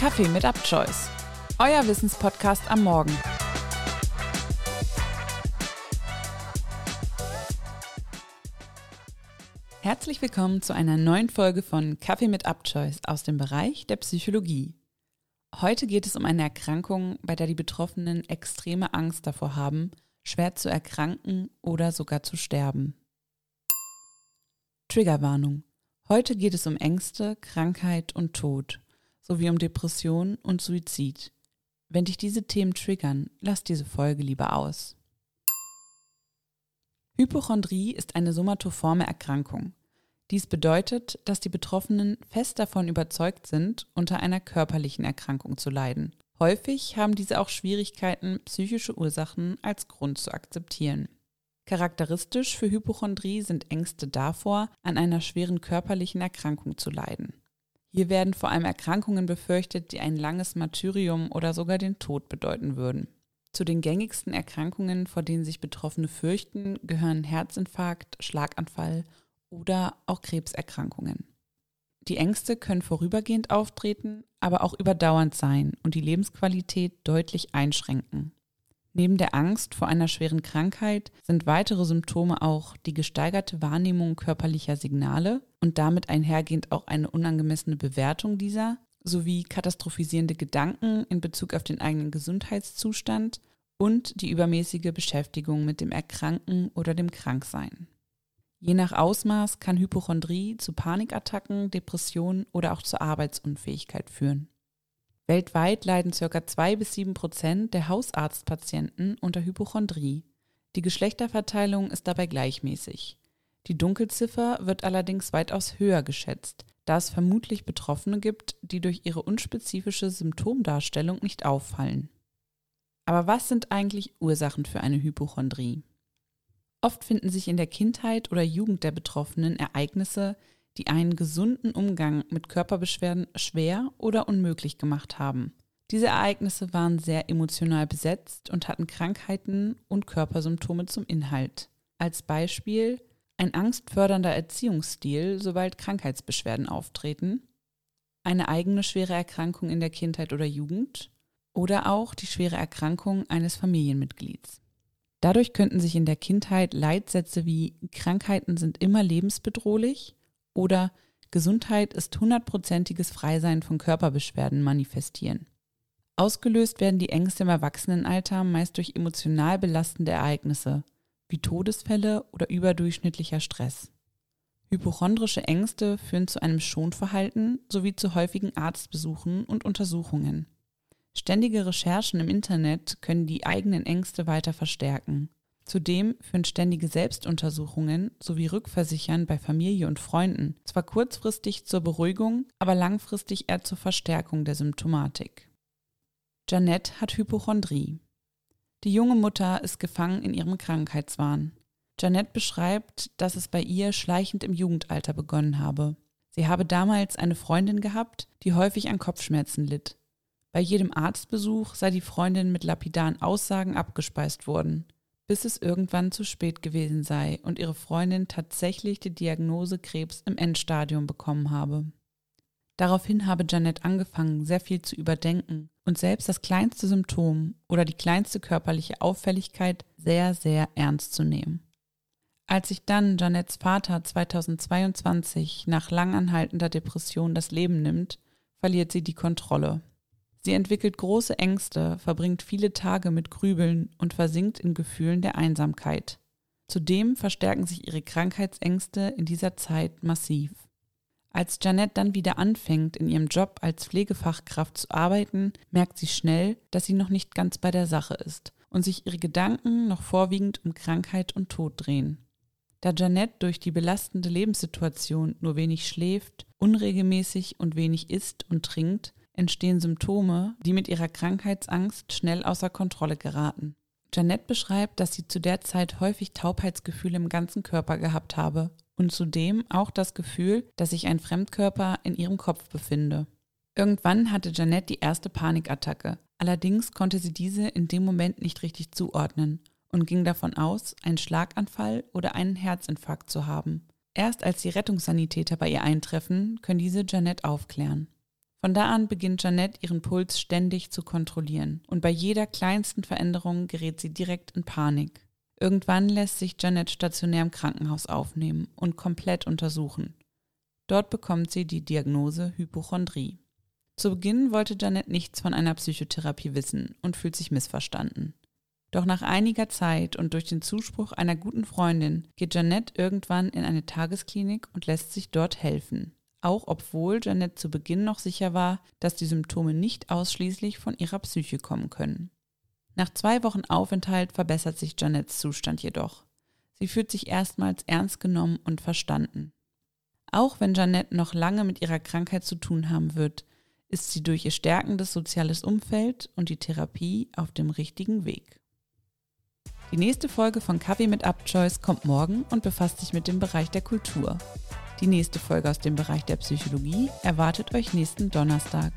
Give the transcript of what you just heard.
Kaffee mit UpChoice, euer Wissenspodcast am Morgen. Herzlich willkommen zu einer neuen Folge von Kaffee mit UpChoice aus dem Bereich der Psychologie. Heute geht es um eine Erkrankung, bei der die Betroffenen extreme Angst davor haben, schwer zu erkranken oder sogar zu sterben. Triggerwarnung. Heute geht es um Ängste, Krankheit und Tod sowie um Depression und Suizid. Wenn dich diese Themen triggern, lass diese Folge lieber aus. Hypochondrie ist eine somatoforme Erkrankung. Dies bedeutet, dass die Betroffenen fest davon überzeugt sind, unter einer körperlichen Erkrankung zu leiden. Häufig haben diese auch Schwierigkeiten, psychische Ursachen als Grund zu akzeptieren. Charakteristisch für Hypochondrie sind Ängste davor, an einer schweren körperlichen Erkrankung zu leiden. Hier werden vor allem Erkrankungen befürchtet, die ein langes Martyrium oder sogar den Tod bedeuten würden. Zu den gängigsten Erkrankungen, vor denen sich Betroffene fürchten, gehören Herzinfarkt, Schlaganfall oder auch Krebserkrankungen. Die Ängste können vorübergehend auftreten, aber auch überdauernd sein und die Lebensqualität deutlich einschränken. Neben der Angst vor einer schweren Krankheit sind weitere Symptome auch die gesteigerte Wahrnehmung körperlicher Signale und damit einhergehend auch eine unangemessene Bewertung dieser, sowie katastrophisierende Gedanken in Bezug auf den eigenen Gesundheitszustand und die übermäßige Beschäftigung mit dem Erkranken oder dem Kranksein. Je nach Ausmaß kann Hypochondrie zu Panikattacken, Depressionen oder auch zur Arbeitsunfähigkeit führen. Weltweit leiden ca. 2 bis 7 Prozent der Hausarztpatienten unter Hypochondrie. Die Geschlechterverteilung ist dabei gleichmäßig. Die Dunkelziffer wird allerdings weitaus höher geschätzt, da es vermutlich Betroffene gibt, die durch ihre unspezifische Symptomdarstellung nicht auffallen. Aber was sind eigentlich Ursachen für eine Hypochondrie? Oft finden sich in der Kindheit oder Jugend der Betroffenen Ereignisse, die einen gesunden Umgang mit Körperbeschwerden schwer oder unmöglich gemacht haben. Diese Ereignisse waren sehr emotional besetzt und hatten Krankheiten und Körpersymptome zum Inhalt. Als Beispiel ein angstfördernder Erziehungsstil, sobald Krankheitsbeschwerden auftreten, eine eigene schwere Erkrankung in der Kindheit oder Jugend oder auch die schwere Erkrankung eines Familienmitglieds. Dadurch könnten sich in der Kindheit Leitsätze wie Krankheiten sind immer lebensbedrohlich oder Gesundheit ist hundertprozentiges Freisein von Körperbeschwerden manifestieren. Ausgelöst werden die Ängste im Erwachsenenalter meist durch emotional belastende Ereignisse, wie Todesfälle oder überdurchschnittlicher Stress. Hypochondrische Ängste führen zu einem Schonverhalten sowie zu häufigen Arztbesuchen und Untersuchungen. Ständige Recherchen im Internet können die eigenen Ängste weiter verstärken. Zudem führen ständige Selbstuntersuchungen sowie Rückversichern bei Familie und Freunden zwar kurzfristig zur Beruhigung, aber langfristig eher zur Verstärkung der Symptomatik. Janette hat Hypochondrie. Die junge Mutter ist gefangen in ihrem Krankheitswahn. Janette beschreibt, dass es bei ihr schleichend im Jugendalter begonnen habe. Sie habe damals eine Freundin gehabt, die häufig an Kopfschmerzen litt. Bei jedem Arztbesuch sei die Freundin mit lapidaren Aussagen abgespeist worden bis es irgendwann zu spät gewesen sei und ihre Freundin tatsächlich die Diagnose Krebs im Endstadium bekommen habe. Daraufhin habe Janet angefangen, sehr viel zu überdenken und selbst das kleinste Symptom oder die kleinste körperliche Auffälligkeit sehr, sehr ernst zu nehmen. Als sich dann Janets Vater 2022 nach langanhaltender Depression das Leben nimmt, verliert sie die Kontrolle. Sie entwickelt große Ängste, verbringt viele Tage mit Grübeln und versinkt in Gefühlen der Einsamkeit. Zudem verstärken sich ihre Krankheitsängste in dieser Zeit massiv. Als Janette dann wieder anfängt, in ihrem Job als Pflegefachkraft zu arbeiten, merkt sie schnell, dass sie noch nicht ganz bei der Sache ist und sich ihre Gedanken noch vorwiegend um Krankheit und Tod drehen. Da Janette durch die belastende Lebenssituation nur wenig schläft, unregelmäßig und wenig isst und trinkt, entstehen Symptome, die mit ihrer Krankheitsangst schnell außer Kontrolle geraten. Janette beschreibt, dass sie zu der Zeit häufig Taubheitsgefühle im ganzen Körper gehabt habe und zudem auch das Gefühl, dass sich ein Fremdkörper in ihrem Kopf befinde. Irgendwann hatte Janette die erste Panikattacke. Allerdings konnte sie diese in dem Moment nicht richtig zuordnen und ging davon aus, einen Schlaganfall oder einen Herzinfarkt zu haben. Erst als die Rettungssanitäter bei ihr eintreffen, können diese Janette aufklären. Von da an beginnt Janette ihren Puls ständig zu kontrollieren und bei jeder kleinsten Veränderung gerät sie direkt in Panik. Irgendwann lässt sich Janette stationär im Krankenhaus aufnehmen und komplett untersuchen. Dort bekommt sie die Diagnose Hypochondrie. Zu Beginn wollte Janette nichts von einer Psychotherapie wissen und fühlt sich missverstanden. Doch nach einiger Zeit und durch den Zuspruch einer guten Freundin geht Janette irgendwann in eine Tagesklinik und lässt sich dort helfen auch obwohl Janet zu Beginn noch sicher war, dass die Symptome nicht ausschließlich von ihrer Psyche kommen können. Nach zwei Wochen Aufenthalt verbessert sich Janets Zustand jedoch. Sie fühlt sich erstmals ernst genommen und verstanden. Auch wenn Janet noch lange mit ihrer Krankheit zu tun haben wird, ist sie durch ihr stärkendes soziales Umfeld und die Therapie auf dem richtigen Weg. Die nächste Folge von Kaffee mit Upchoice kommt morgen und befasst sich mit dem Bereich der Kultur. Die nächste Folge aus dem Bereich der Psychologie erwartet euch nächsten Donnerstag.